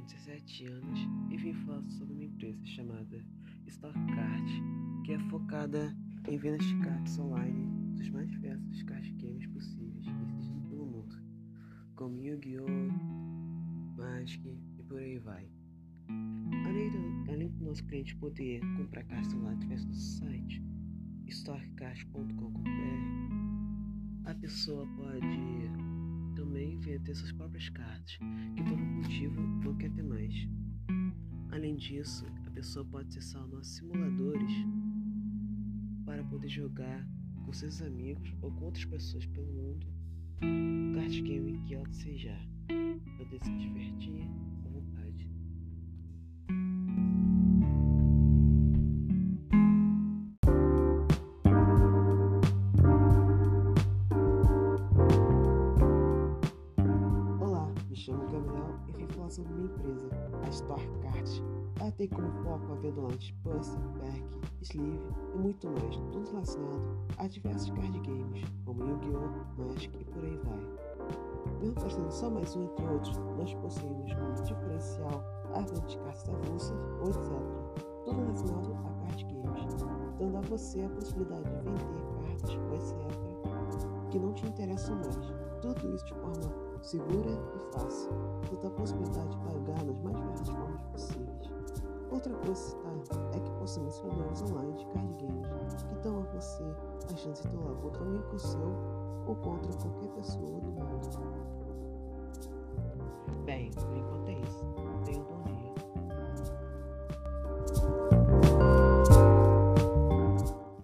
17 anos e vim falar sobre uma empresa chamada StockCard, que é focada em vendas de cartas online dos mais diversos card games possíveis que existem pelo mundo, como Yu-Gi-Oh!, Magic e por aí vai. Além do, além do nosso cliente poder comprar cartas online através do site stockcard.com.br, a pessoa pode vender suas próprias cartas, que por algum motivo não quer ter mais. Além disso, a pessoa pode acessar os nossos simuladores para poder jogar com seus amigos ou com outras pessoas pelo mundo. Card game que ela desejar, poder se divertir sobre minha empresa, a StoreCard. Ela tem como foco de Puzzle, Pack, Sleeve e muito mais, tudo relacionado a diversos card games, como Yu-Gi-Oh!, Magic e por aí vai. Mesmo testando só mais um entre outros, nós possuímos como diferencial venda de cartas avulsas ou etc. Tudo relacionado a card games, dando a você a possibilidade de vender cartas ou etc. que não te interessam mais segura e fácil, Tenta a possibilidade de pagar nas mais variadas formas possíveis. Outra coisa a citar é que possamos jogadores online de card games que dão a você a chance de tolar contra um amigo seu ou contra qualquer pessoa do mundo. Bem, por enquanto é isso. Tenha um bom dia.